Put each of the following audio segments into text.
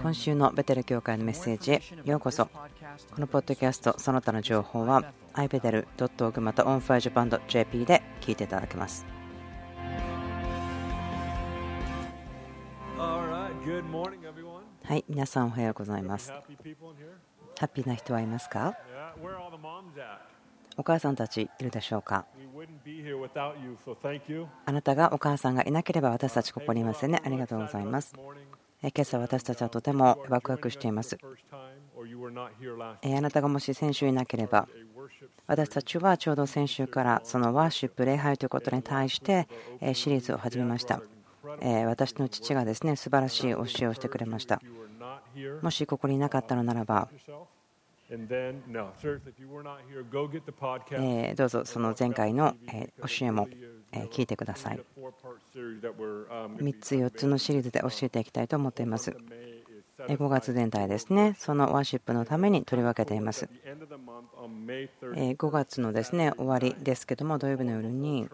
今週のベテル教会のメッセージへ。ようこそ。このポッドキャストその他の情報は ibetel.org また onfirejapan.jp で聞いていただけます。はい皆さんおはようございます。ハッピーな人はいますか？お母さんたちいるでしょうか？あなたがお母さんがいなければ私たちここにいませんね。ありがとうございます。今朝私たちはとてもワクワクしています。あなたがもし先週いなければ私たちはちょうど先週からそのワーシップ礼拝ということに対してシリーズを始めました私の父がですね素晴らしい教えをしてくれましたもしここにいなかったのならばえどうぞその前回の教えも聞いてください。3つ4つのシリーズで教えていきたいと思っています。5月全体ですね。そのワーシップのために取り分けています。5月のですね終わりですけども土曜日の夜に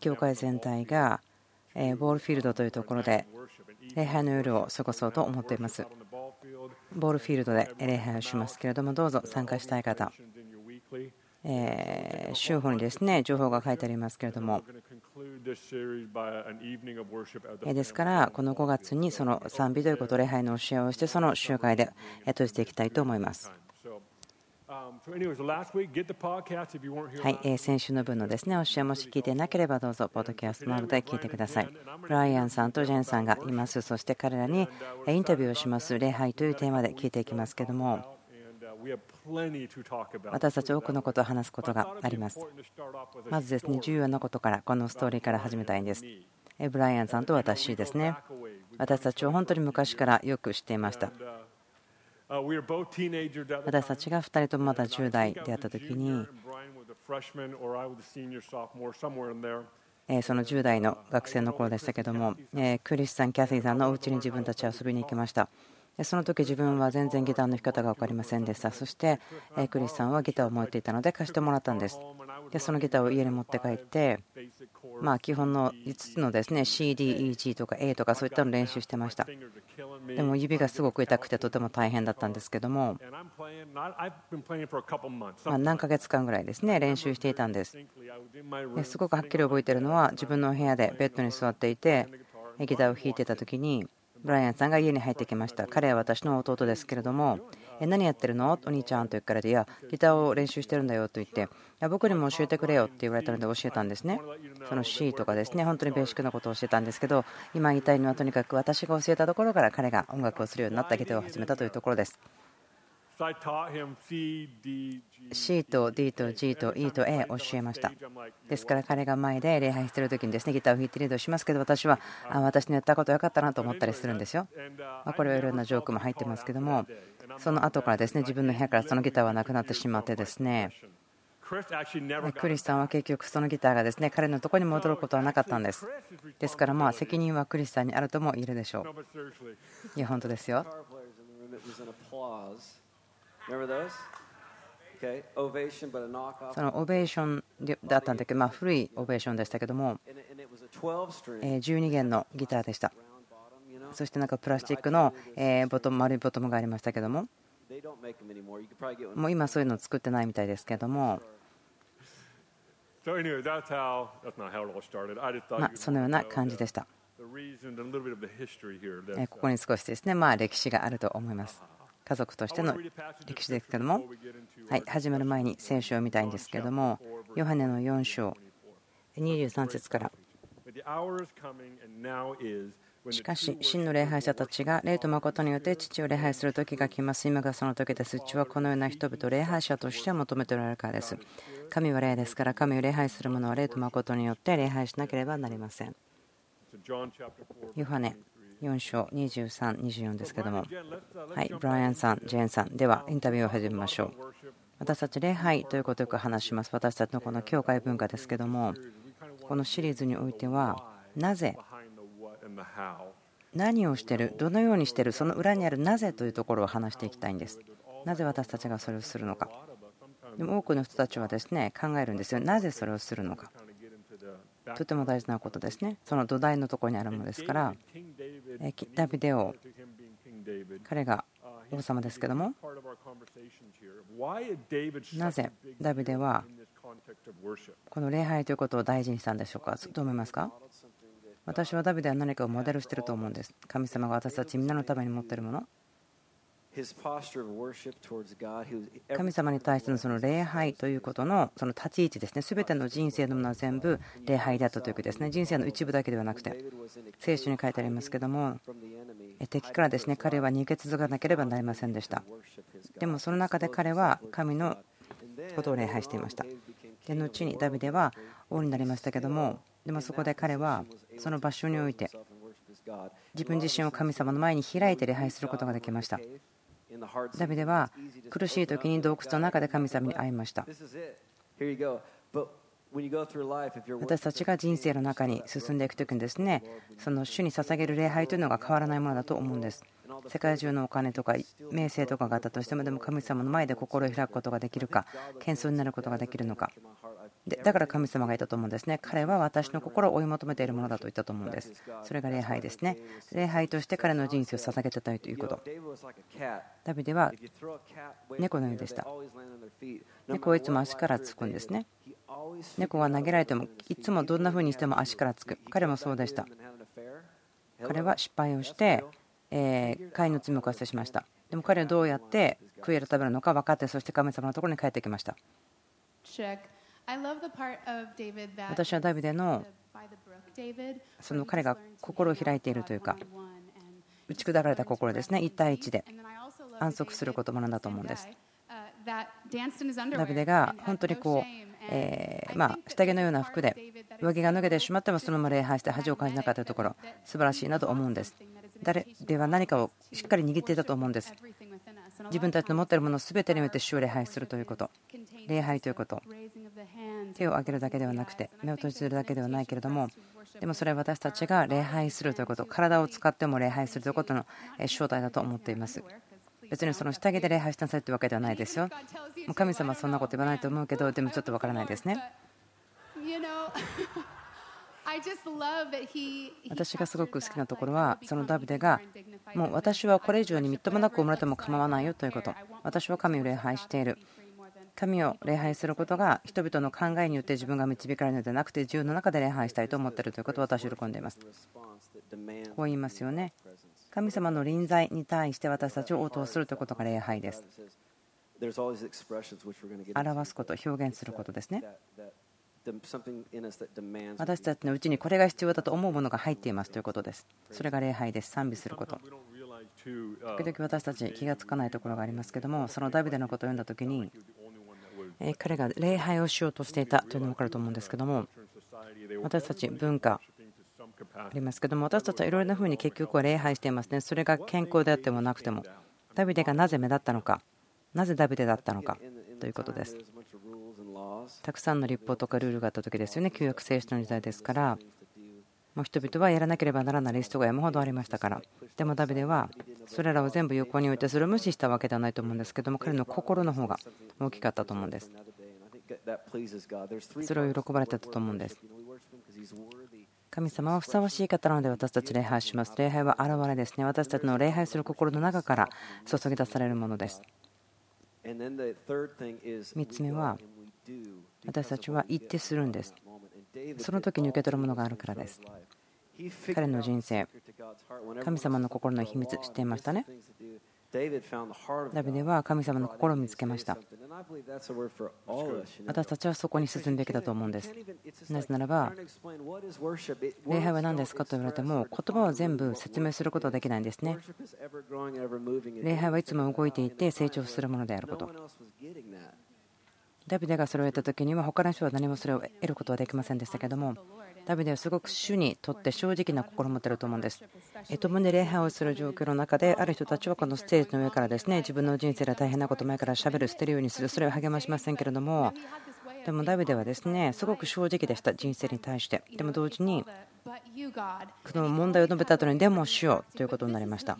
教会全体がボールフィールドというところで礼拝の夜を過ごそうと思っていますボールフィールドで礼拝をしますけれどもどうぞ参加したい方え週報にですね情報が書いてありますけれどもですからこの5月にその賛美ということ礼拝の教えをしてその集会で閉じていきたいと思います。はい、先週の分のですね教えもし聞いてなければどうぞポッドキャストなどで聞いてください。ブライアンさんとジェンさんがいます。そして彼らにインタビューをします礼拝というテーマで聞いていきますけども私たち多くのことを話すことがあります。まずですね重要なことからこのストーリーから始めたいんです。ブライアンさんと私ですね私たちを本当に昔からよく知っていました。私たちが2人ともまだ10代であった時にその10代の学生の頃でしたけどもクリスさん、キャシーさんのお家に自分たちは遊びに行きました。その時自分は全然ギターの弾き方が分かりませんでした。そしてクリスさんはギターを持っていたので貸してもらったんですでそのギターを家に持って帰ってまあ基本の5つのですね CDEG とか A とかそういったの練習してました。でも指がすごく痛くてとても大変だったんですけどもま何ヶ月間ぐらいですね練習していたんです。すごくはっきり覚えてるのは自分の部屋でベッドに座っていてギターを弾いてた時にブライアンさんが家に入ってきました。彼は私の弟ですけれども何やってるのお兄ちゃんと言うからでいやギターを練習してるんだよと言ってい僕にも教えてくれよって言われたので教えたんですね。その C とかですね本当にベーシックなことを教えたんですけど今言いたいのはとにかく私が教えたところから彼が音楽をするようになったギターを始めたというところです。C と D と G と E と A を教えました。ですから彼が前で礼拝している時にですねギターを弾いてリードしますけど私はあ私のやったことよかったなと思ったりするんですよ。まこれはいろんなジョークも入ってますけどもその後からですね自分の部屋からそのギターはなくなってしまってですね。クリスさんは結局そのギターがですね彼のところに戻ることはなかったんです。ですからまあ責任はクリスさんにあるとも言えるでしょう。いや本当ですよ。そのオベーションだったんだけど、まあ、古いオベーションでしたけども、12弦のギターでした。そしてなんかプラスチックのボトム丸いボトムがありましたけども、もう今そういうのを作ってないみたいですけども。まあ、そのような感じでした。ここに少しですね、まあ、歴史があると思います。家族としての歴史ですけども、はい、始まる前に聖書を見たいんですけども、ヨハネの4章23節から。しかし、真の礼拝者たちが霊と誠によって父を礼拝する時が来ます。今がその時です。父はこのような人々を礼拝者として求めておられるからです。神は霊ですから、神を礼拝する者は霊と誠によって礼拝しなければなりません。ヨハネ4章23、24ですけども、はい、ブライアンさん、ジェーンさん、ではインタビューを始めましょう。私たち礼拝ということをよく話します。私たちのこの教会文化ですけども、このシリーズにおいては、なぜ、何をしてる、どのようにしてる、その裏にあるなぜというところを話していきたいんです。なぜ私たちがそれをするのか。でも多くの人たちはですね考えるんですよ。なぜそれをするのか。とても大事なことですね。その土台のところにあるものですから、ダビデを彼が王様ですけども、なぜダビデはこの礼拝ということを大事にしたんでしょうか、どう思いますか？私はダビデは何かをモデルしていると思うんです。神様が私たちみんなのために持っているもの。神様に対してのその礼拝ということのその立ち位置ですね、すべての人生のものは全部礼拝だったということですね、人生の一部だけではなくて、聖書に書いてありますけども、敵からですね彼は逃げ続かなければなりませんでした。でもその中で彼は神のことを礼拝していました。で後にダビデは王になりましたけども、でもそこで彼はその場所において自分自身を神様の前に開いて礼拝することができました。ダビデは苦しい時に洞窟の中で神様に会いました。私たちが人生の中に進んでいく時にですねその主に捧げる礼拝というのが変わらないものだと思うんです。世界中のお金とか名声とかがあったとしてもでも神様の前で心を開くことができるか謙遜になることができるのか。でだから神様がいたと思うんですね。彼は私の心を追い求めているものだと言ったと思うんです。それが礼拝ですね。礼拝として彼の人生を捧げてたということ。ダビデは猫のようでした。猫はいつも足からつくんですね。猫が投げられてもいつもどんな風にしても足からつく。彼もそうでした。彼は失敗をしてえ飼いの罪を犯してしました。でも彼はどうやって悔い改めるのか分かってそして神様のところに帰ってきました。私はダビデのその彼が心を開いているというか打ち砕かれた心ですね。1対1で安息することもなんだと思うんです。ダビデが本当にこうえまあ下着のような服で上着が脱げてしまってもそのまま礼拝して恥を感じなかったところ素晴らしいなと思うんです誰では何かをしっかり握っていたと思うんです。自分たちの持っているもの全てにおいて主を礼拝するということ。礼拝ということ。手を挙げるだけではなくて目を閉じるだけではないけれどもでもそれは私たちが礼拝するということ。体を使っても礼拝するということの正体だと思っています。別にその下着で礼拝しなさいというわけではないですよ。もう神様はそんなこと言わないと思うけどでもちょっとわからないですね。私がすごく好きなところはそのダビデがもう私はこれ以上にみっともなく生まれても構わないよということ。私は神を礼拝している。神を礼拝することが人々の考えによって自分が導かれるのではなくて自由の中で礼拝したいと思っているということを私は喜んでいます。こう言いますよね。神様の臨在に対して私たちを応答するということが礼拝です。表すこと表現することですね私たちのうちにこれが必要だと思うものが入っていますということです。それが礼拝です。賛美すること。時々私たち気がつかないところがありますけども、そのダビデのことを読んだ時に、彼が礼拝をしようとしていたというのも分かると思うんですけども、私たち文化ありますけども、私たちはいろいろなふうに結局は礼拝していますね。それが健康であってもなくても、ダビデがなぜ目立ったのか、なぜダビデだったのかということです。たくさんの立法とかルールがあった時ですよね旧約聖書の時代ですからもう人々はやらなければならないリストが山ほどありましたからでもダビデはそれらを全部横に置いてそれを無視したわけではないと思うんですけども彼の心の方が大きかったと思うんですそれを喜ばれてたと思うんです神様はふさわしい方なので私たち礼拝します礼拝は現れですね私たちの礼拝する心の中から注ぎ出されるものです3つ目は私たちは一致するんですその時に受け取るものがあるからです彼の人生。神様の心の秘密知っていましたねダビデは神様の心を見つけました。私たちはそこに進むべきだと思うんです。なぜならば礼拝は何ですかと言われても言葉を全部説明することはできないんですね。礼拝はいつも動いていて成長するものであること。ダビデがそれを得た時には他の人は何もそれを得ることはできませんでしたけどもダビデはすごく主にとって正直な心を持っていると思うんです。共に礼拝をする状況の中である人たちはこのステージの上からですね自分の人生で大変なこと前からしゃべる捨てるようにするそれを励ましませんけれどもでもダビデはですねすごく正直でした人生に対して。でも同時にこの問題を述べた後にでもしようということになりました。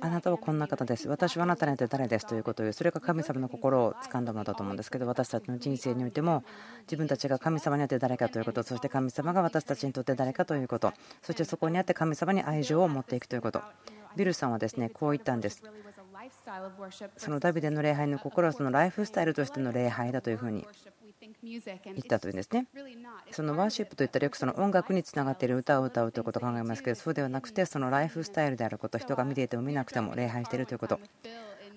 あなたはこんな方です。私はあなたなんて誰ですということを言う。それが神様の心を掴んだものだと思うんですけど私たちの人生においても自分たちが神様にあって誰かということ。そして神様が私たちにとって誰かということ。そしてそこにあって神様に愛情を持っていくということ。ビルさんはですねこう言ったんです。そのダビデの礼拝の心はそのライフスタイルとしての礼拝だというふうに言ったというんですね。そのワーシップといったらよくその音楽につながっている歌を歌うということを考えますけどそうではなくてそのライフスタイルであること人が見ていても見なくても礼拝しているということ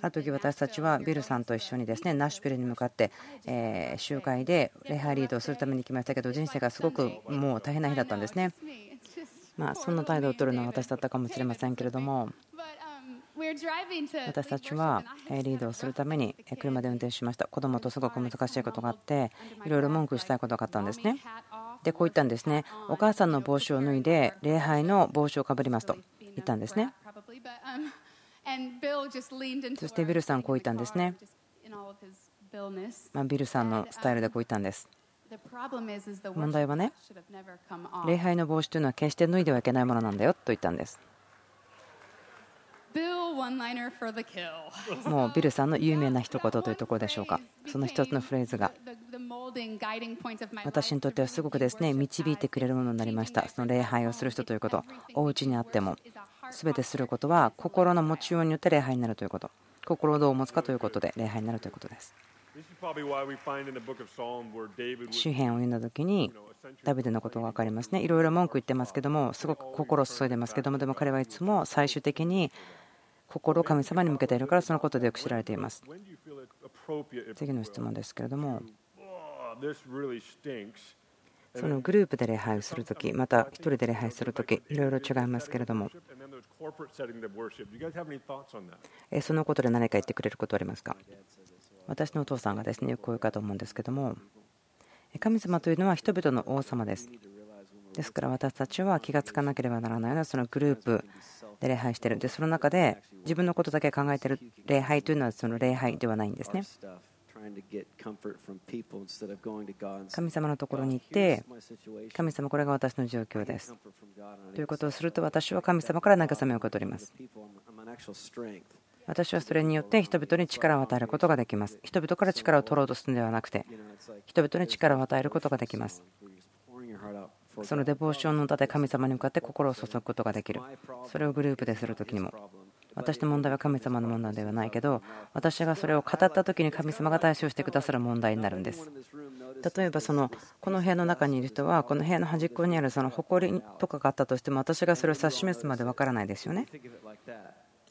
ある時私たちはビルさんと一緒にですねナッシュビルに向かってえ集会で礼拝リードをするために行きましたけど人生がすごくもう大変な日だったんですね。まあそんな態度を取るのは私だったかもしれませんけれども私たちはリードをするために車で運転しました。子供とすごく難しいことがあっていろいろ文句したいことがあったんですね。でこう言ったんですね。お母さんの帽子を脱いで礼拝の帽子をかぶりますと言ったんですね。そしてビルさんこう言ったんですね。まビルさんのスタイルでこう言ったんです。問題はね礼拝の帽子というのは決して脱いではいけないものなんだよと言ったんですもうビルさんの有名な一言というところでしょうか。その一つのフレーズが。私にとってはすごくですね導いてくれるものになりました。その礼拝をする人ということ。お家にあっても。全てすることは心の持ちようによって礼拝になるということ。心をどう持つかということで礼拝になるということです。詩篇を読んだ時にダビデのことが分かりますね。いろいろ文句言ってますけどもすごく心を注いでますけどもでも彼はいつも最終的に心を神様に向けているからそのことでよく知られています。次の質問ですけれども。そのグループで礼拝をするときまた1人で礼拝するときいろいろ違いますけれども。そのことで何か言ってくれることはありますか？私のお父さんがですねよくこういうかと思うんですけども。神様というのは人々の王様です。ですから私たちは気がつかなければならないのはそのグループで礼拝しているでその中で自分のことだけ考えている礼拝というのはその礼拝ではないんですね神様のところに行って神様これが私の状況ですということをすると私は神様から慰めを受け取ります私はそれによって人々に力を与えることができます。人々から力を取ろうとするのではなくて、人々に力を与えることができます。そのデボーションの歌で神様に向かって心を注ぐことができる。それをグループでするときにも。私の問題は神様の問題ではないけど、私がそれを語ったときに神様が対処してくださる問題になるんです。例えばそのこの部屋の中にいる人はこの部屋の端っこにあるその埃とかがあったとしても私がそれを指し示すまでわからないですよね。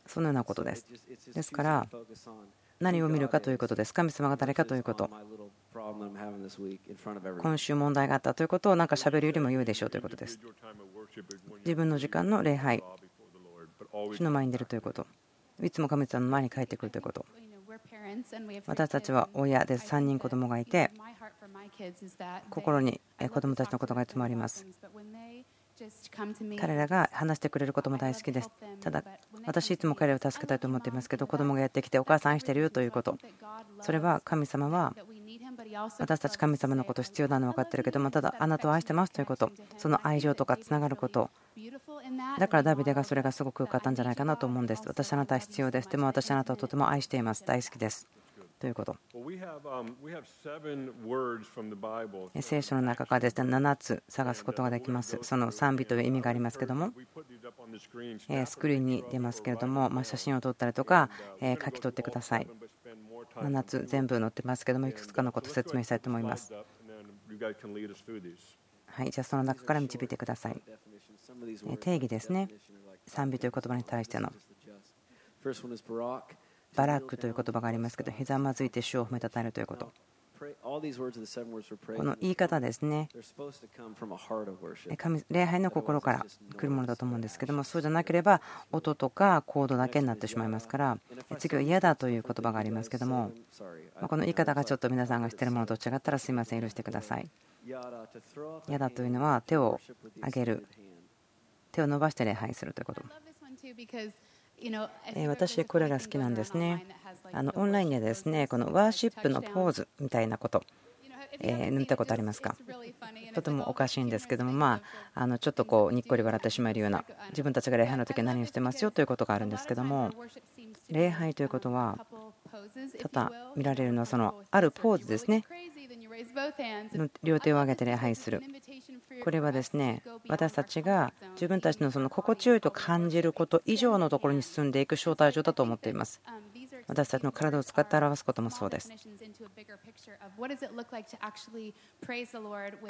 そのようなことです。ですから、何を見るかということです。神様が誰かということ。今週問題があったということをなんか喋るよりも良いでしょうということです。自分の時間の礼拝、主の前に出るということ。いつも神様の前に帰ってくるということ。私たちは親で3人子供がいて心に子供たちのことがいつもあります彼らが話してくれることも大好きです。ただ、私いつも彼らを助けたいと思っていますけど、子供がやってきて、お母さん愛してるよということ。それは神様は、私たち神様のこと必要なの分かってるけども、ただ、あなたを愛してますということ、その愛情とかつながること。だからダビデがそれがすごく良かったんじゃないかなと思うんです。私あなたは必要です。でも私あなたをとても愛しています。大好きです。ということ。聖書の中からですね7つ探すことができます。その賛美という意味がありますけども、スクリーンに出ますけれども、ま写真を撮ったりとか書き取ってください。7つ全部載ってますけども、いくつかのことを説明したいと思います。はい、じゃあその中から導いてください。定義ですね。賛美という言葉に対しての。バラックという言葉がありますけど、ひざまずいて主を褒めたたえるということ。この言い方ですね、神礼拝の心から来るものだと思うんですけども、そうじゃなければ音とかコードだけになってしまいますから、次は嫌だという言葉がありますけども、この言い方がちょっと皆さんが知っているものと違ったらすいません、許してください。嫌だというのは手を上げる、手を伸ばして礼拝するということ。私、これが好きなんですね。あのオンラインでですねこのワーシップのポーズみたいなことえ塗ったことありますか？とてもおかしいんですけども、まあ、あのちょっとこうにっこり笑ってしまえるような自分たちが礼拝の時は何をしてますよということがあるんですけども礼拝ということはただ見られるのはそのあるポーズですね。両手を上げて礼拝する。これはですね私たちが自分たちのその心地よいと感じること以上のところに進んでいく招待状だと思っています。私たちの体を使って表すこともそうです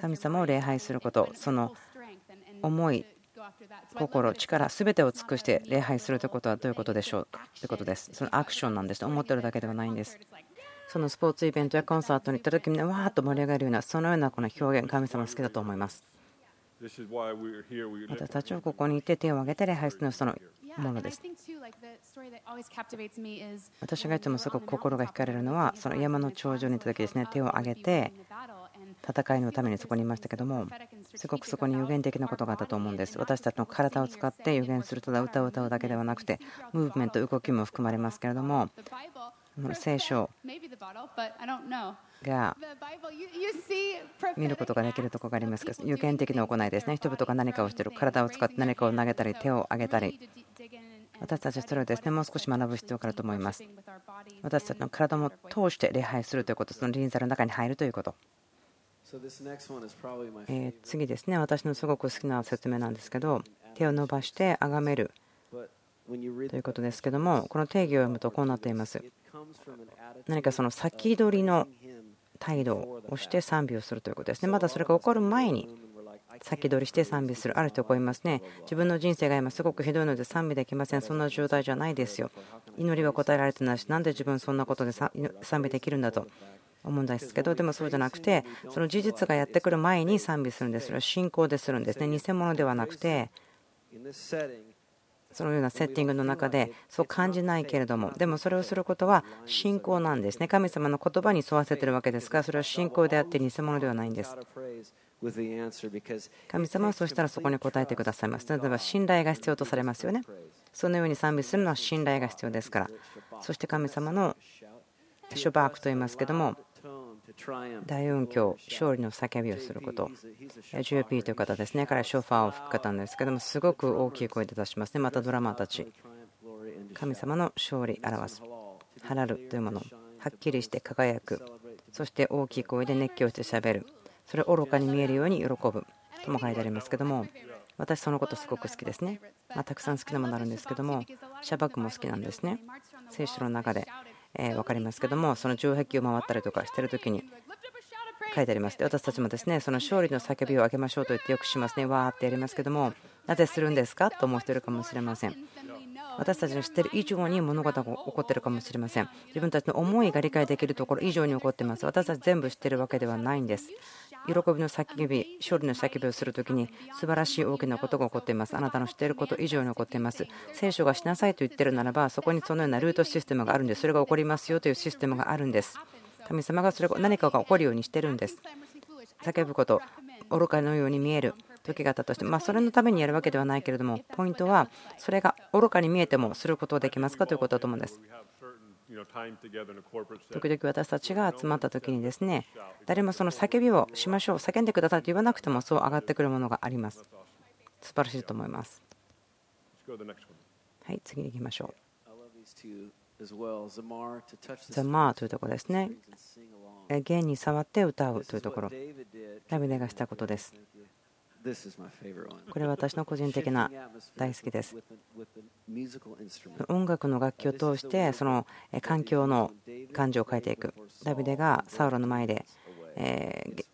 神様を礼拝することその思い心、力、すべてを尽くして礼拝するということはどういうことでしょうか？ということです。そのアクションなんです。思ってるだけではないんです。そのスポーツイベントやコンサートに行った時にわーっと盛り上がるようなそのようなこの表現、神様好きだと思います。私たちはここにいて手を挙げて礼拝するのはそのものです。私がいつもすごく心が惹かれるのはその山の頂上にいた時ですね。手を挙げて戦いのためにそこにいましたけどもすごくそこに予言的なことがあったと思うんです。私たちの体を使って予言するただ歌を歌うだけではなくてムーブメント動きも含まれますけれども聖書が見ることができるところがあります。が予言的な行いですね。人々が何かをしている。体を使って何かを投げたり手を上げたり。私たちはそれをですねもう少し学ぶ必要があると思います。私たちの体も通して礼拝するということその臨座の中に入るということ。え次ですね。私のすごく好きな説明なんですけど手を伸ばして崇めるということですけどもこの定義を読むとこうなっています。何かその先取りの態度をして賛美をするということですね。まだそれが起こる前に先取りして賛美するある人がいますね。自分の人生が今すごくひどいので賛美できません。そんな状態じゃないですよ。祈りは答えられてないしなんで自分そんなことで賛美できるんだと思うんですけどでもそうじゃなくてその事実がやってくる前に賛美するんです。それは信仰でするんですね。偽物ではなくてそのようなセッティングの中でそう感じないけれどもでもそれをすることは信仰なんですね。神様の言葉に沿わせてるわけですからそれは信仰であって偽物ではないんです。神様はそしたらそこに答えてくださいます。例えば信頼が必要とされますよね。そのように賛美するのは信頼が必要ですから。そして神様のシュバークと言いますけども大音響、勝利の叫びをすること、JP という方ですね、彼はショファーを吹く方なんですけども、すごく大きい声で出しますね、またドラマーたち、神様の勝利表す、ハラルというもの、はっきりして輝く、そして大きい声で熱狂してしゃべる、それを愚かに見えるように喜ぶ。とも書いてありますけども、私、そのことすごく好きですね。まあ、たくさん好きなものあるんですけども、シャバクも好きなんですね。聖書の中でえ分かりますけどもその城壁を回ったりとかしてる時に書いてあります。で私たちもですねその勝利の叫びを上げましょうと言ってよくしますね。わーってやりますけどもなぜするんですか？と思う人いるかもしれません私たちの知っている以上に物事が起こっているかもしれません自分たちの思いが理解できるところ以上に起こっています私たち全部知っているわけではないんです喜びの叫び、勝利の叫びをするときに素晴らしい大きなことが起こっています。あなたの知っていること以上に起こっています。聖書がしなさいと言っているならば、そこにそのようなルートシステムがあるんです。それが起こりますよというシステムがあるんです。神様がそれ何かが起こるようにしてるんです。叫ぶこと、愚かのように見える時があったとして、まあ、それのためにやるわけではないけれども、ポイントは、それが愚かに見えてもすることはできますか？ということだと思うんです。時々私たちが集まった時にですね誰もその叫びをしましょう叫んでくださいと言わなくてもそう上がってくるものがあります。素晴らしいと思います。はい次に行きましょう。ザマーというところですね。弦に触って歌うというところ。ダビデがしたことです。これは私の個人的な大好きです。音楽の楽器を通してその環境の感情を変えていく。ダビデがサウロの前で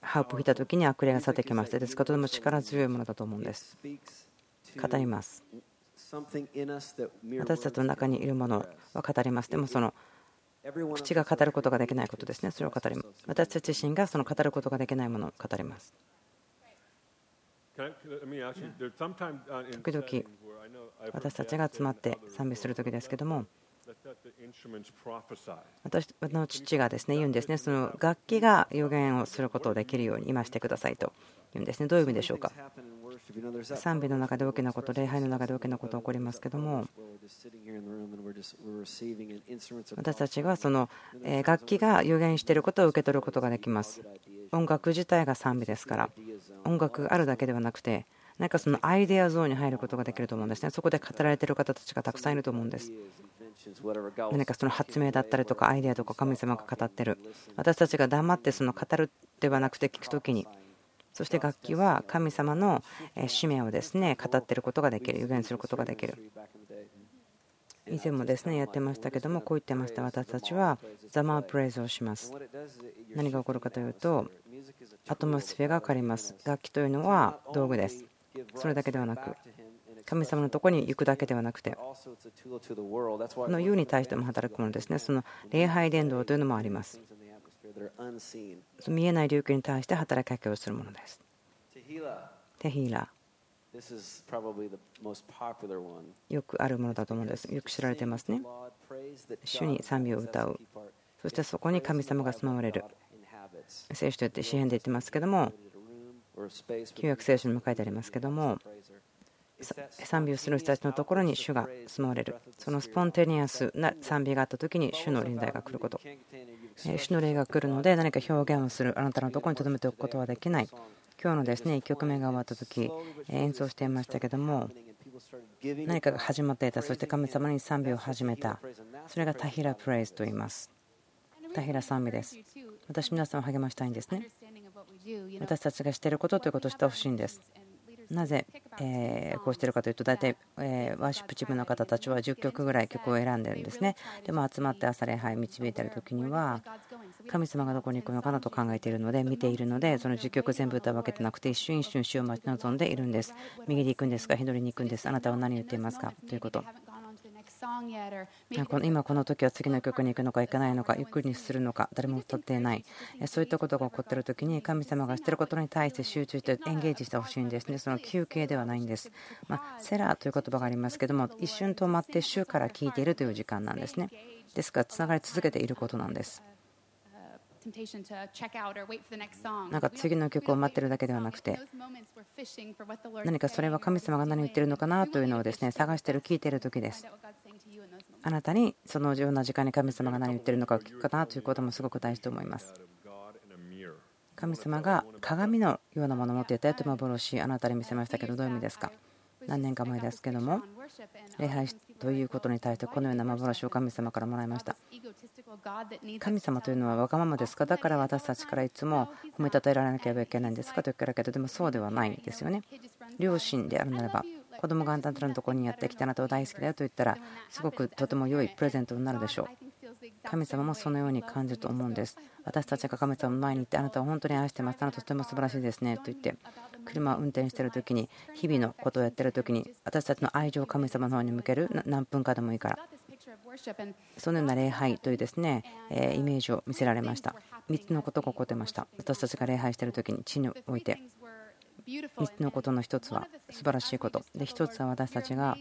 ハープを弾いた時に悪霊が去ってきました。ですからとても力強いものだと思うんです。語ります。私たちの中にいるものは語ります。でもその口が語ることができないことですね。それを語ります。私たち自身がその語ることができないものを語ります。時々私たちが集まって賛美する時ですけども。私の父がですね言うんですね。その楽器が予言をすることをできるように今してくださいと。言うんですね。どういう意味でしょうか？賛美の中で大きなこと、礼拝の中で大きなことが起こりますけども、私たちはその楽器が予言していることを受け取ることができます。音楽自体が賛美ですから、音楽があるだけではなくて、何かそのアイデアゾーンに入ることができると思うんですね。そこで語られてる方たちがたくさんいると思うんです。何かその発明だったりとかアイデアとか神様が語ってる。私たちが黙ってその語るではなくて聞くときに、そして楽器は神様の使命をですね語ってることができる、予言することができる。以前もですねやってましたけども、こう言ってました、私たちはザマープレイズをします。何が起こるかというと、アトモスフェがかかります。楽器というのは道具です。それだけではなく、神様のところに行くだけではなくて、この世に対しても働くものですね、その礼拝伝道というのもあります。見えない領域に対して働きかけをするものです。テヒーラ。よくあるものだと思うんです。よく知られてますね。主に賛美を歌う。そしてそこに神様が住まわれる。聖書とって詩篇で言ってますけども、旧約聖書にも書いてありますけども、賛美をする人たちのところに主が住まわれる。そのスポンテニアスな賛美があった時に主の臨在が来ること。主の霊が来るので何か表現をするあなたのところに留めておくことはできない。今日のですね1曲目が終わった時演奏していましたけども何かが始まっていたそして神様に賛美を始めたそれがタヒラプレイズと言いますタヒラ賛美です私皆さんを励ましたいんですね。私たちがしていることということをしてほしいんです。なぜえこうしているかというと大体えワーシップチームの方たちは10曲ぐらい曲を選んでるんですね。でも集まって朝礼拝導いている時には神様がどこに行くのかなと考えているので見ているのでその10曲全部歌うわけでなくて一瞬一瞬死を待ち望んでいるんです。右に行くんですか左に行くんですあなたは何を言っていますかということ今この時は次の曲に行くのか行かないのかゆっくりにするのか誰も取ってい。ないそういったことが起こっている時に神様がしていることに対して集中してエンゲージしてほしいんですね。その休憩ではないんです、まセラーという言葉がありますけども一瞬止まって週から聞いているという時間なんですね。ですからつながり続けていることなんです。なんか次の曲を待ってるだけではなくて何かそれは神様が何を言ってるのかなというのをですね探してる聞いている時ですあなたにそのような時間に神様が何を言ってるのかを聞くかなということもすごく大事と思います。神様が鏡のようなものを持っていたよと幻あなたに見せましたけどどういう意味ですか？何年か前ですけども礼拝ということに対してこのような幻を神様からもらいました。神様というのはわがままですか？だから私たちからいつも褒めたたえられなければいけないんですか？と言ったけどでもそうではないですよね。両親であるならば子供があなたのところにやってきてあなたを大好きだよと言ったらすごくとても良いプレゼントになるでしょう。神様もそのように感じると思うんです。私たちが神様の前に行ってあなたを本当に愛してます。あなたとても素晴らしいですね。と言って車を運転している時に日々のことをやっている時に私たちの愛情を神様の方に向ける何分かでもいいから。そのような礼拝というですねイメージを見せられました。3つのことが起こってました。私たちが礼拝している時に地において。3つのことの1つは素晴らしいこと。で1つは私たちが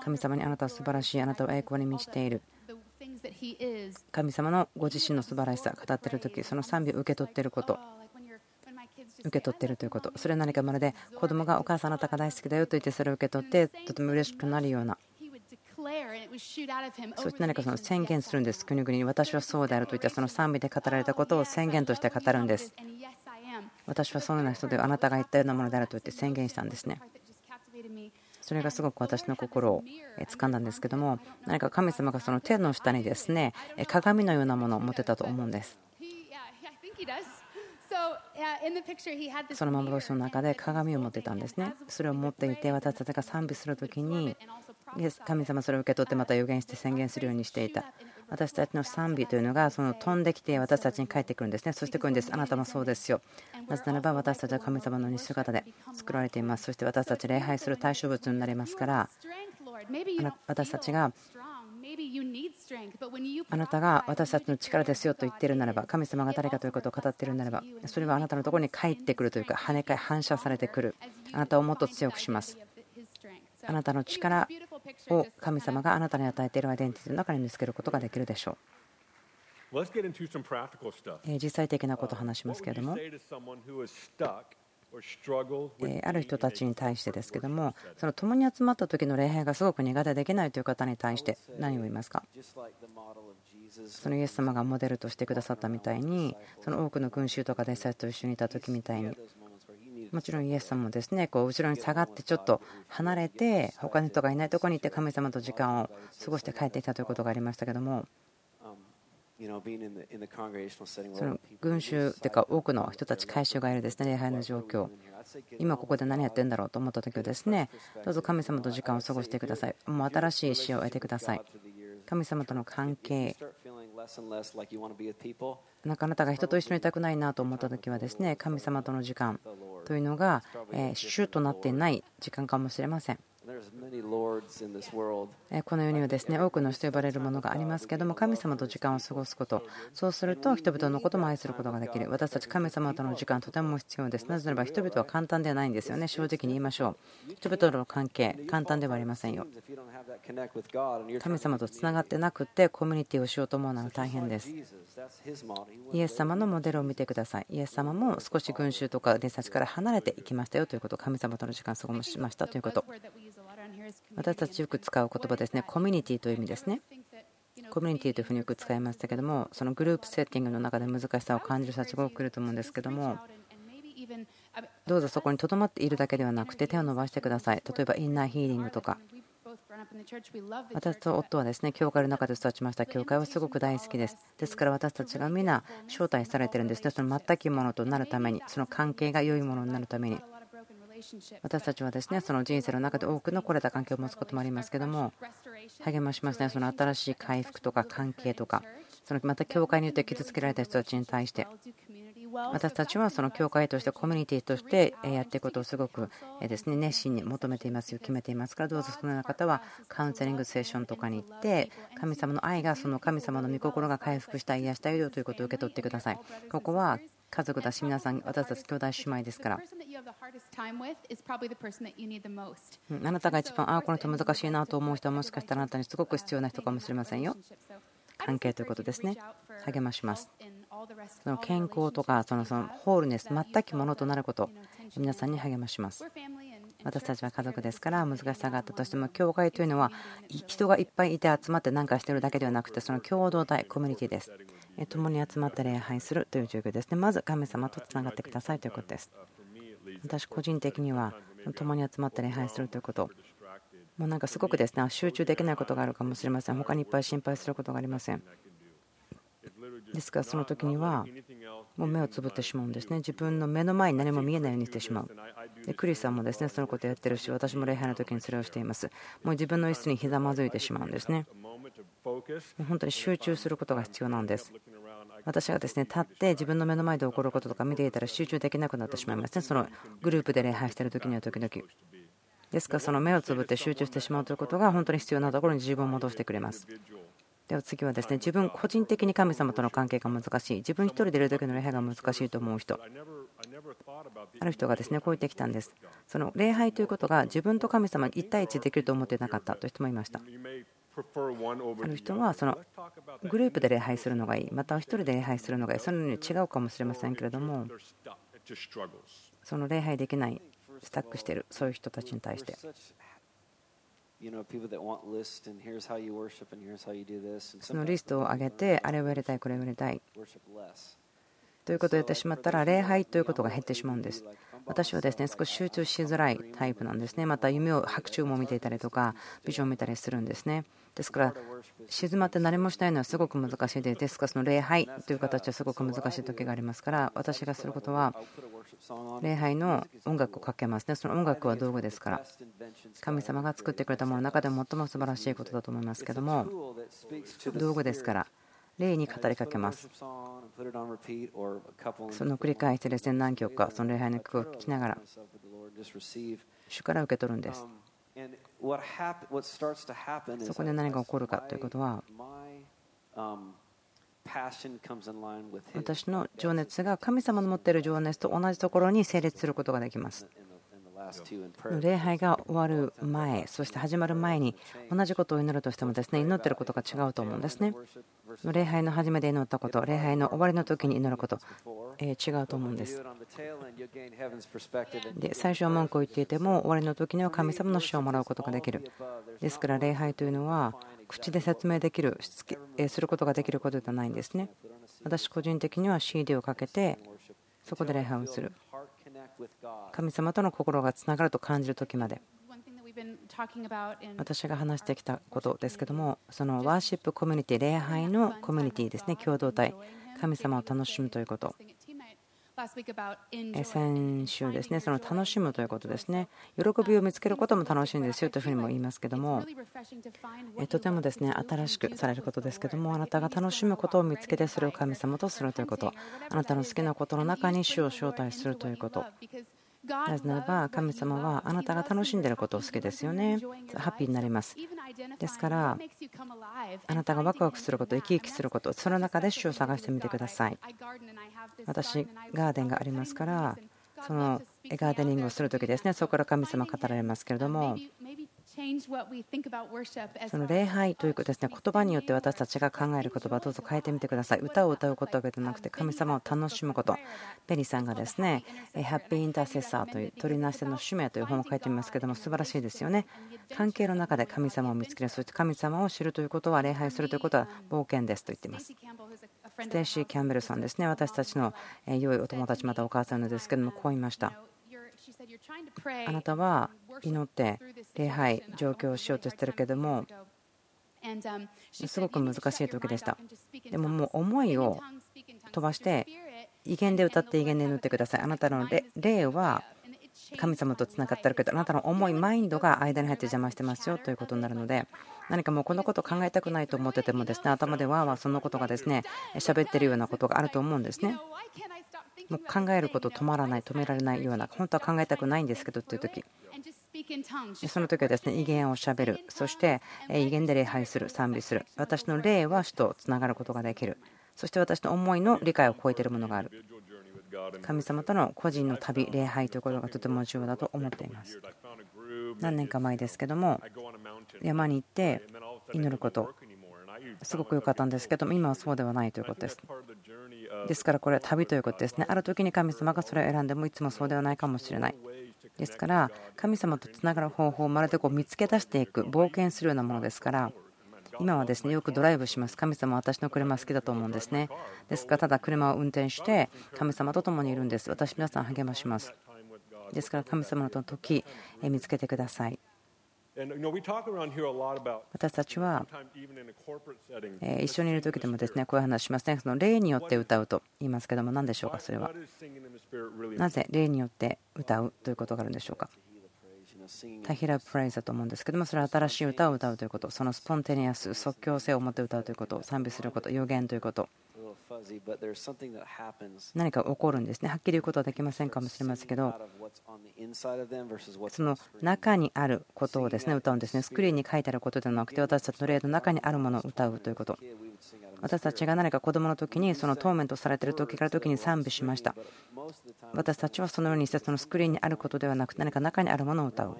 神様にあなたは素晴らしいあなたは栄光に満ちている。神様のご自身の素晴らしさ語っている時その賛美を受け取っていること。受け取っているということ。それは何かまるで子供がお母さんあなたが大好きだよと言ってそれを受け取ってとても嬉しくなるような。そして何かその宣言するんです。国々に。私はそうであるといったその賛美で語られたことを宣言として語るんです。私はそのような人であなたが言ったようなものであると言って宣言したんですね。それがすごく私の心を掴んだんですけども何か神様がその手の下にですね鏡のようなものを持ってたと思うんです。その幻の中で鏡を持ってたんですね。それを持っていて私たちが賛美する時に神様それを受け取ってまた予言して宣言するようにしていた。私たちの賛美というのがその飛んできて私たちに帰ってくるんですね。そして来るんです。あなたもそうですよ。なぜならば私たちは神様の似姿で作られています。そして私たち礼拝する対象物になりますから私たちがあなたが私たちの力ですよと言っているならば神様が誰かということを語っているならばそれはあなたのところに帰ってくるというか跳ね返反射されてくる。あなたをもっと強くします。あなたの力を神様があなたに与えているアイデンティティの中に見つけることができるでしょう。実際的なことを話しますけれども。ある人たちに対してですけどもその共に集まった時の礼拝がすごく苦手できないという方に対して何を言いますか？そのイエス様がモデルとしてくださったみたいにその多くの群衆とか弟子たちと一緒にいた時みたいにもちろんイエス様もですねこう後ろに下がってちょっと離れて他の人がいないところに行って神様と時間を過ごして帰ってきたということがありましたけどもその群衆というか多くの人たち回収がいるですね礼拝の状況。今ここで何やってんだろうと思った時はですねどうぞ神様と時間を過ごしてください。もう新しい死を得てください。神様との関係。なかなか人と一緒にいたくないなと思った時はですね神様との時間。というのが主となっていない時間かもしれません。この世にはですね多くの人と呼ばれるものがありますけども神様と時間を過ごすこと。そうすると人々のことも愛することができる。私たち神様との時間とても必要です。なぜならば人々は簡単ではないんですよね。正直に言いましょう。人々との関係簡単ではありませんよ。神様とつながってなくてコミュニティをしようと思うのは大変です。イエス様のモデルを見てください。イエス様も少し群衆とか弟子たちから離れていきましたよということ。神様との時間を過ごしましたということ私たちよく使う言葉ですね。コミュニティという意味ですね。コミュニティというふうによく使いましたけどもそのグループセッティングの中で難しさを感じる人たちが多くいると思うんですけどもどうぞそこにとどまっているだけではなくて手を伸ばしてください。例えばインナーヒーリングとか。私と夫はですね教会の中で育ちました。教会はすごく大好きです。ですから私たちが皆招待されてるんですね。その全くものとなるためにその関係が良いものになるために。私たちはですねその人生の中で多くのこれた関係を持つこともありますけども励ましますね。その新しい回復とか関係とかそのまた教会によって傷つけられた人たちに対して。私たちはその教会としてコミュニティとしてやっていくことをすごくですね熱心に求めていますよ。決めていますからどうぞそのような方はカウンセリングセッションとかに行って神様の愛がその神様の御心が回復した癒したいよということを受け取ってください。ここは家族だし皆さん私たち兄弟姉妹ですから。あなたが一番ああこの人難しいなと思う人はもしかしたらあなたにすごく必要な人かもしれませんよ。関係ということですね。励まします。その健康とかそのそのホールネス全くものとなること皆さんに励まします私たちは家族ですから難しさがあったとしても教会というのは人がいっぱいいて集まって何かしてるだけではなくてその共同体コミュニティです。共に集まって礼拝するという状況です。ねまず神様とつながってくださいということです。私個人的には共に集まって礼拝するということ。もうなんかすごくですね集中できないことがあるかもしれません。他にいっぱい心配することがありません。ですからその時にはもう目をつぶってしまうんですね。自分の目の前に何も見えないようにしてしまう。でクリスさんもですねそのことやってるし私も礼拝の時にそれをしています。もう自分の椅子にひざまずいてしまうんですね。本当に集中することが必要なんです。私がですね立って自分の目の前で起こることとか見ていたら集中できなくなってしまいますね。そのグループで礼拝している時には時々。ですからその目をつぶって集中してしまうということが本当に必要なところに自分を戻してくれます。では次はですね自分個人的に神様との関係が難しい。自分一人でいる時の礼拝が難しいと思う人。ある人がですねこう言ってきたんです。その礼拝ということが自分と神様1対1できると思ってなかった。という人もいました。ある人はそのグループで礼拝するのがいい。または1人で礼拝するのがいい。そのように違うかもしれませんけれどもその礼拝できない。スタックしている。そういう人たちに対して。そのリストを上げてあれをやりたいこれをやりたい。ということをやってしまったら礼拝ということが減ってしまうんです。私はですね少し集中しづらいタイプなんですね。また夢を白昼も見ていたりとかビジョンを見たりするんですねですから静まって何もしないのはすごく難しいですですからその礼拝という形はすごく難しい時がありますから私がすることは礼拝の音楽をかけますね。その音楽は道具ですから神様が作ってくれたものの中でも最も素晴らしいことだと思いますけども道具ですから霊に語りかけます。その繰り返してですね。何曲かその礼拝の曲を聴きながら主から受け取るんです。そこで何が起こるかということは私の情熱が神様の持っている情熱と同じところに成立することができます。礼拝が終わる前そして始まる前に同じことを祈るとしてもですね祈っていることが違うと思うんですね礼拝の初めで祈ったこと、礼拝の終わりの時に祈ること、え違うと思うんです。で最初は文句を言っていても終わりの時には神様の死をもらうことができる。ですから礼拝というのは口で説明できる、することができることではないんですね。私個人的には CD をかけてそこで礼拝をする。神様との心がつながると感じる時まで。私が話してきたことですけどもそのワーシップコミュニティ礼拝のコミュニティですね共同体神様を楽しむということ。先週ですねその楽しむということですね。喜びを見つけることも楽しいんですよというふうにも言いますけどもとてもですね新しくされることですけどもあなたが楽しむことを見つけてそれを神様とするということ。あなたの好きなことの中に主を招待するということなぜならば神様はあなたが楽しんでいることを好きですよね。ハッピーになります。ですからあなたがワクワクすること、生き生きすること、その中で主を探してみてください。私、ガーデンがありますから、そのガーデニングをする時ですね、そこから神様語られますけれども、その礼拝というですね。言葉によって私たちが考える言葉どうぞ変えてみてください。歌を歌うことだけでなくて神様を楽しむこと。ペリーさんがですね Happy Intercessor という取りなしの使命という本を書いてますけども素晴らしいですよね。関係の中で神様を見つけるそして神様を知るということは礼拝するということは冒険ですと言っています。ステイシー・キャンベルさんですね。私たちの良いお友達またお母さんのですけどもこう言いましたあなたは祈って礼拝状況をしようとしてるけどもすごく難しい時でした。でももう思いを飛ばして威厳で歌って威厳で祈ってください。あなたの霊は神様とつながってるけどあなたの思いマインドが間に入って邪魔してますよということになるので何かもうこのこと考えたくないと思っててもですね頭でわーわーそのことがですね喋ってるようなことがあると思うんですねもう考えること止まらない止められないような本当は考えたくないんですけどという時。その時はですね威厳をしゃべる。そして威厳で礼拝する賛美する。私の霊は主とつながることができる。そして私の思いの理解を超えているものがある。神様との個人の旅礼拝ということがとても重要だと思っています。何年か前ですけども山に行って祈ること。すごく良かったんですけども今はそうではないということです。ですからこれは旅ということですね。ある時に神様がそれを選んでもいつもそうではないかもしれない。ですから神様とつながる方法をまるでこう見つけ出していく冒険するようなものですから今はですねよくドライブします。神様私の車好きだと思うんですね。ですからただ車を運転して神様と共にいるんです。私皆さん励まします。ですから神様の時見つけてください。私たちは一緒にいる時でもですねこういう話しますね。その霊によって歌うと言いますけども何でしょうか？それは。なぜ霊によって歌うということがあるんでしょうか？タヒラ・プレイズだと思うんですけどもそれは新しい歌を歌うということそのスポンテニアス即興性を持って歌うということ賛美すること予言ということ何か起こるんですね。はっきり言うことはできませんかもしれませんけど、その中にあることをですね歌うんですね。スクリーンに書いてあることではなくて、私たちの霊の中にあるものを歌うということ。私たちが何か子供の時にそのトーメントされている時から時に賛美しました。私たちはそのようにしてそのスクリーンにあることではなくて何か中にあるものを歌う。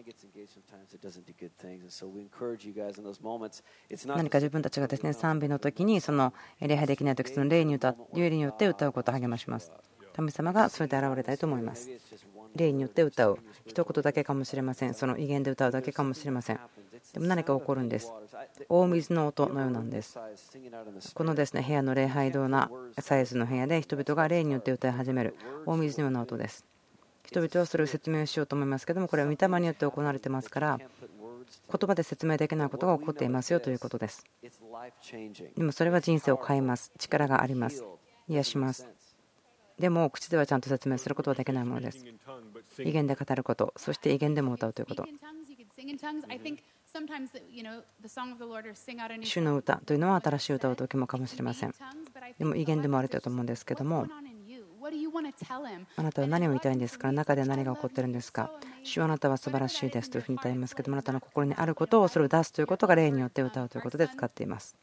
何か自分たちがですね賛美の時にその礼拝できない時その霊に歌霊によって歌うことを励まします。神様がそれで現れたいと思います。霊によって歌う。一言だけかもしれません。その威厳で歌うだけかもしれません。でも何か起こるんです。大水の音のようなんです。このですね部屋の礼拝堂なサイズの部屋で人々が霊によって歌い始める大水のような音です人々はそれを説明しようと思いますけどもこれは御霊によって行われてますから言葉で説明できないことが起こっていますよということです。でもそれは人生を変えます。力があります。癒します。でも口ではちゃんと説明することはできないものです。威厳で語ること。そして威厳でも歌うということ。主の歌というのは新しい歌を歌う時もかもしれません。でも威厳でもあると思うんですけどもあなたは何を言いたいんですか？中で何が起こっているんですか？主はあなたは素晴らしいです。というふうに言っていますけどもあなたの心にあることをそれを出すということが霊によって歌うということで使っています。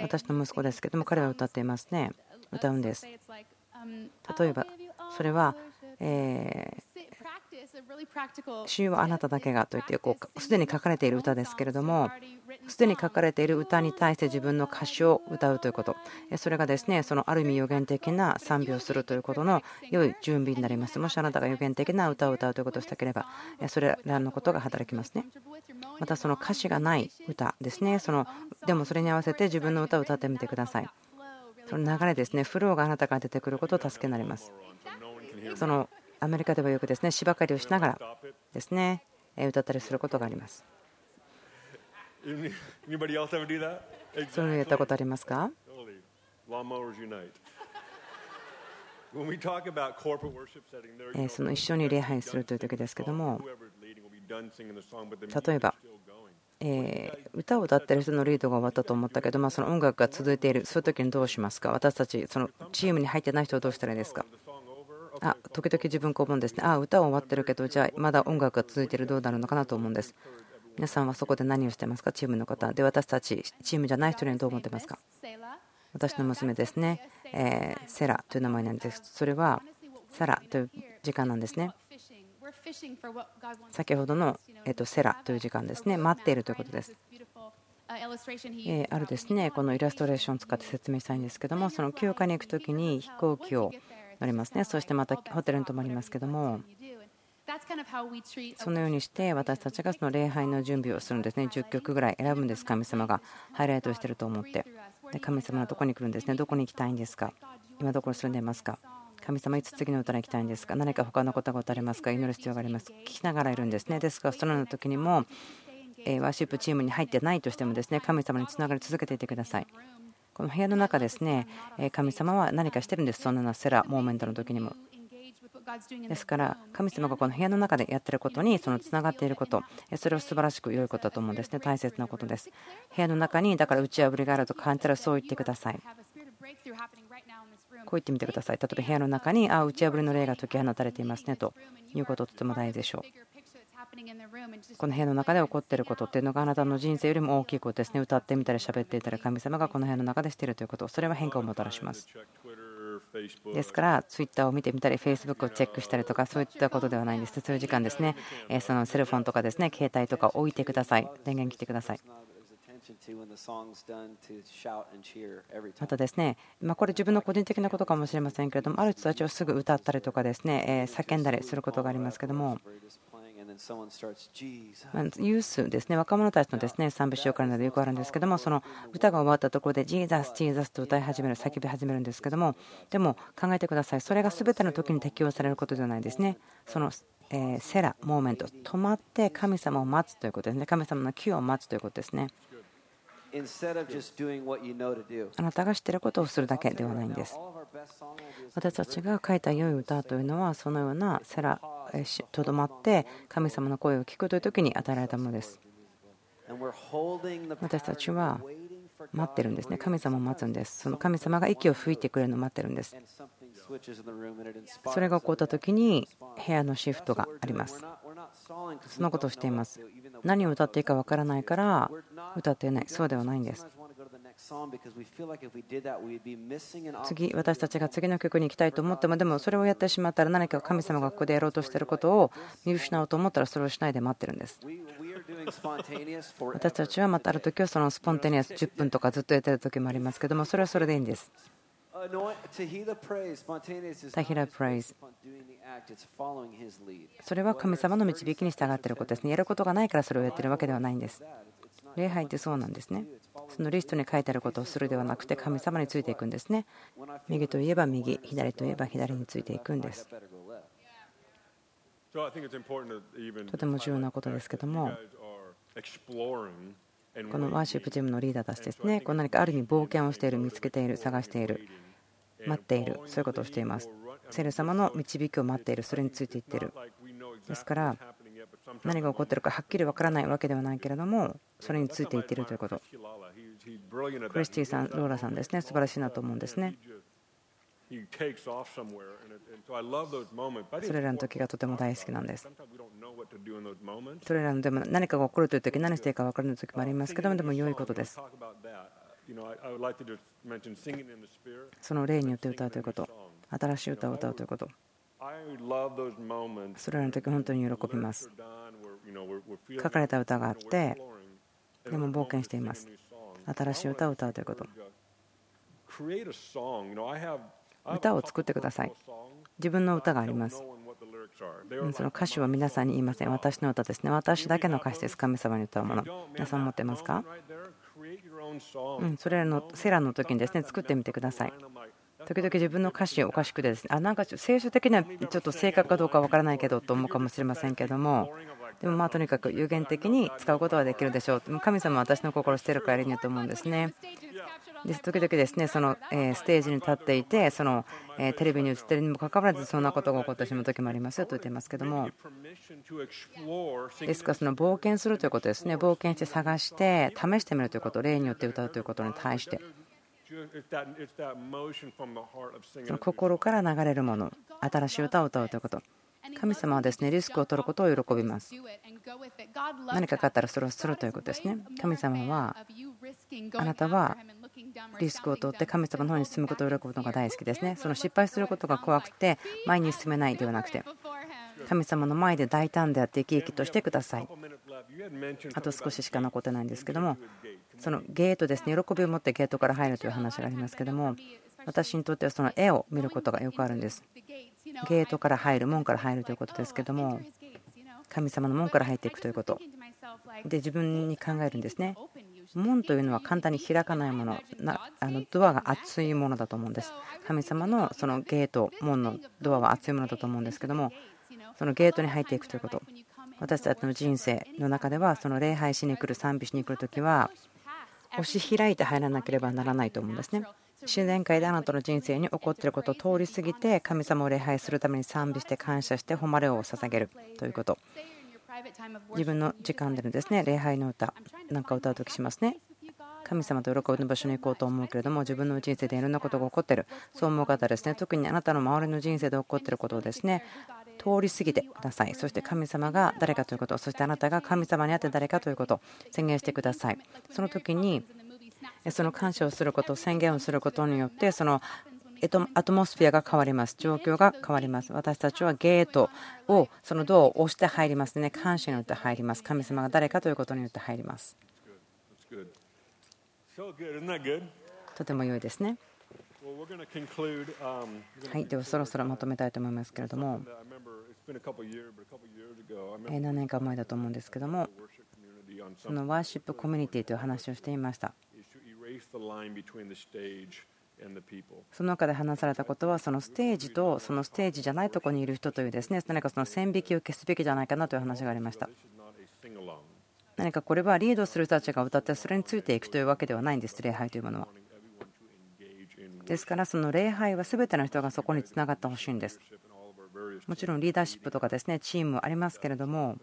私の息子ですけども彼は歌っていますね。歌うんです。例えばそれはえ主はあなただけがといってこうすでに書かれている歌ですけれどもすでに書かれている歌に対して自分の歌詞を歌うということそれがですねそのある意味予言的な賛美をするということの良い準備になりますもしあなたが予言的な歌を歌うということをしたければそれらのことが働きますねまたその歌詞がない歌ですねそのでもそれに合わせて自分の歌を歌ってみてくださいその流れですねフローがあなたから出てくることを助けになりますそのアメリカではよくですね芝刈りをしながらですね歌ったりすることがあります。それをやったことありますか？その一緒に礼拝するという時ですけども例えばえ歌を歌ってる人のリードが終わったと思ったけど、まあ、その音楽が続いている、そういう時にどうしますか、私たち、そのチームに入ってない人はどうしたらいいですか？あ時々自分こう思うんですね。ああ歌は終わってるけど、じゃあまだ音楽が続いてるどうなるのかなと思うんです。皆さんはそこで何をしてますか、チームの方。で、私たち、チームじゃない人にどう思ってますか？私の娘ですね、えー、セラという名前なんです。それはサラという時間なんですね。先ほどの、えー、とセラという時間ですね。待っているということです。えあるですねこのイラストレーションを使って説明したいんですけどもその休暇に行く時に飛行機を乗りますね。そしてまたホテルに泊まりますけども。そのようにして私たちがその礼拝の準備をするんですね。10曲ぐらい選ぶんです。神様がハイライトしてると思って。で神様のとこに来るんですね。どこに行きたいんですか？今どこに住んでいますか？神様いつ次の歌に行きたいんですか？何か他のことがありますか？祈る必要があります。聞きながらいるんですね。ですからそのような時にもワーシップチームに入ってないとしてもですね神様につながり続けていてくださいこの部屋の中ですね神様は何かしてるんです。そんなセラモーメントの時にも。ですから神様がこの部屋の中でやってることにそのつながっていること。それを素晴らしく良いことだと思うんですね。大切なことです。部屋の中にだから打ち破りがあると感じたらそう言ってください。こう言ってみてください。例えば部屋の中にあ打ち破りの霊が解き放たれていますねということとても大事でしょう。この部屋の中で起こっていることっていうのがあなたの人生よりも大きいことですね歌ってみたり喋っていたり神様がこの部屋の中でしているということそれは変化をもたらしますですから、ツイッターを見てみたり、フェイスブックをチェックしたりとか、そういったことではないんです。そういう時間ですね、そのセルフォンとかですね、携帯とか置いてください。電源切ってください。またですね、まこれ自分の個人的なことかもしれませんけれども、ある人たちはすぐ歌ったりとかですね、叫んだりすることがありますけども、ユースですね、若者たちのですね賛美しようからなどよくあるんですけども、その歌が終わったところで、 Jesus、Jesus と歌い始める、叫び始めるんですけども、でも考えてください、それが全ての時に適用されることではないですね。そのえ Selah、moment、止まって神様を待つということですね、神様の時を待つということですね。あなたが知っていることをするだけではないんです。私たちが書いた良い歌というのは、そのようなセラ、とどまって神様の声を聞くという時に与えられたものです。私たちは待ってるんですね。神様を待つんです。その神様が息を吹いてくれるのを待ってるんです。それが起こった時に部屋のシフトがあります。そのことをしています。何を歌っていいかわからないから歌っていない。そうではないんです。次、私たちが次の曲に行きたいと思っても、でもそれをやってしまったら何か神様がここでやろうとしていることを見失おうと思ったらそれをしないで待ってるんです。私たちはまたある時はそのスポンテニアス10分とかずっとやってる時もありますけども、それはそれでいいんです。タヒラプレイズそれは神様の導きに従っていることですね。やることがないからそれをやってるわけではないんです。礼拝ってそうなんですね。そのリストに書いてあることをするではなくて神様についていくんですね。右といえば右、左といえば左についていくんです。とても重要なことですけども、このワーシップチームのリーダーたちですね、こう何かある意味冒険をしている、見つけている、探している、待っている、そういうことをしています。セル様の導きを待っている、それについていっている。ですから、何が起こっているかはっきり分からないわけではないけれども、それについていっているということ。クリスティさん、ローラさんですね、素晴らしいなと思うんですね。それらの時がとても大好きなんです。それらのでも何かが起こるという時何していいか分からない時もありますけどもでも良いことです。その例によって歌うということ、新しい歌を歌うということ。それらの時本当に喜びます書かれた歌があってでも冒険しています。新しい歌を歌うということ。歌を作ってください。自分の歌があります。その歌詞は皆さんに言いません。私の歌ですね。私だけの歌詞です。神様に歌うもの。皆さん持ってますか？うんそれらのセラの時にですね作ってみてください時々自分の歌詞おかしくてですねあなんか聖書的にはちょっと正確かどうかわからないけどと思うかもしれませんけどもでもまあとにかく有限的に使うことはできるでしょう。神様は私の心をしてるからいいねと思うんですね。で時々ですねそのステージに立っていてそのテレビに映っているにもかかわらずそんなことが起こってしまう時もありますよと言っていますけども。ですからその冒険するということですね。冒険して探して試してみるということ霊によって歌うということに対して。その心から流れるもの新しい歌を歌うということ。神様はですねリスクを取ることを喜びます。何かがあったらそれをするということですね。神様はあなたはリスクを取って神様の方に進むことを喜ぶのが大好きですね。その失敗することが怖くて前に進めないではなくて神様の前で大胆であって生き生きとしてください。あと少ししか残ってないんですけどもそのゲートですね喜びを持ってゲートから入るという話がありますけども私にとってはその絵を見ることがよくあるんです。ゲートから入る門から入るということですけども神様の門から入っていくということ。で自分に考えるんですね。門というのは簡単に開かないものなあのドアが厚いものだと思うんです。神様のそのゲート門のドアは厚いものだと思うんですけどもそのゲートに入っていくということ。私たちの人生の中ではその礼拝しに来る賛美しに来るときは押し開いて入らなければならないと思うんですね。自然界であなたの人生に起こっていることを通り過ぎて神様を礼拝するために賛美して感謝して誉れを捧げるということ。自分の時間でのですね礼拝の歌なんか歌う時しますね。神様と喜びの場所に行こうと思うけれども自分の人生でいろんなことが起こっている。そう思う方ですね。特にあなたの周りの人生で起こっていることをですね通り過ぎてください。そして神様が誰かということそしてあなたが神様にあって誰かということを宣言してください。その時にその感謝をすること宣言をすることによってそのアトモスフィアが変わります。状況が変わります。私たちはゲートをそのドアを押して入りますね。感謝によって入ります。神様が誰かということによって入ります。とても良いですねはいではそろそろまとめたいと思いますけれども。何年か前だと思うんですけどもそのワーシップコミュニティという話をしていました。その中で話されたことはそのステージとそのステージじゃないところにいる人というですね何かその線引きを消すべきじゃないかなという話がありました。何かこれはリードする人たちが歌ってそれについていくというわけではないんです礼拝というものはですからその礼拝は全ての人がそこにつながってほしいんです。もちろんリーダーシップとかですねチームありますけれども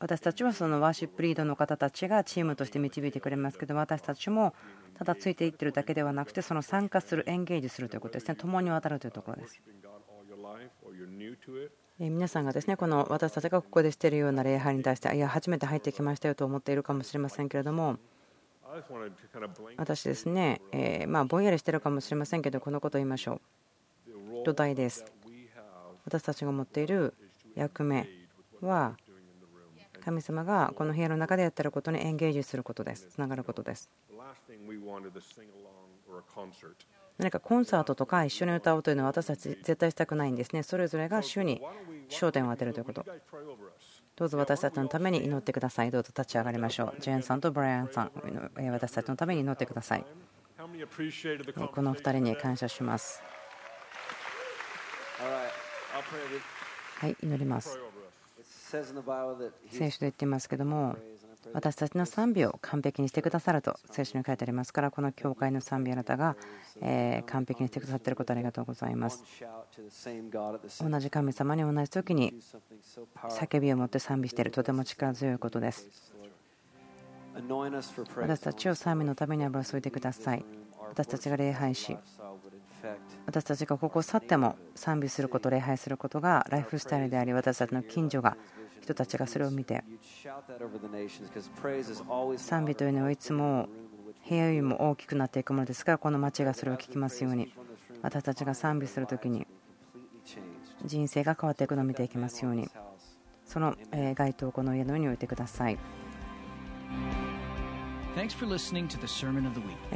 私たちはそのワーシップリードの方たちがチームとして導いてくれますけど私たちもただついていってるだけではなくてその参加するエンゲージするということですね共に渡るというところです。皆さんがですねこの私たちがここでしているような礼拝に対していや初めて入ってきましたよと思っているかもしれませんけれども私ですねえまあぼんやりしてるかもしれませんけどこのことを言いましょう土台です私たちが持っている役目は神様がこの部屋の中でやっていることにエンゲージすることです。つながることです。何かコンサートとか一緒に歌うというのは私たち絶対したくないんですね。それぞれが主に焦点を当てるということ。どうぞ私たちのために祈ってください。どうぞ立ち上がりましょう。ジェーンさんとブライアンさん、私たちのために祈ってください。この2人に感謝します。はい、祈ります。聖書で言っていますけども、私たちの賛美を完璧にしてくださると聖書に書いてありますから、この教会の賛美あなたが完璧にしてくださっていることありがとうございます。同じ神様に同じ時に叫びを持って賛美している、とても力強いことです。私たちを賛美のために油を注いでください。私たちが礼拝し、私たちがここを去っても賛美すること礼拝することがライフスタイルであり私たちの近所が人たちがそれを見て。賛美というのはいつも部屋よりも大きくなっていくものですからこの町がそれを聞きますように。私たちが賛美する時に人生が変わっていくのを見ていきますように。その該当をこの家の上に置いてください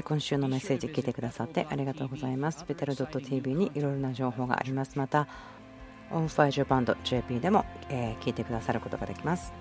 今週のメッセージ聞いてくださってありがとうございます。ベテル .tv にいろいろな情報があります。またオンファイジョバンド JP でも聞いてくださることができます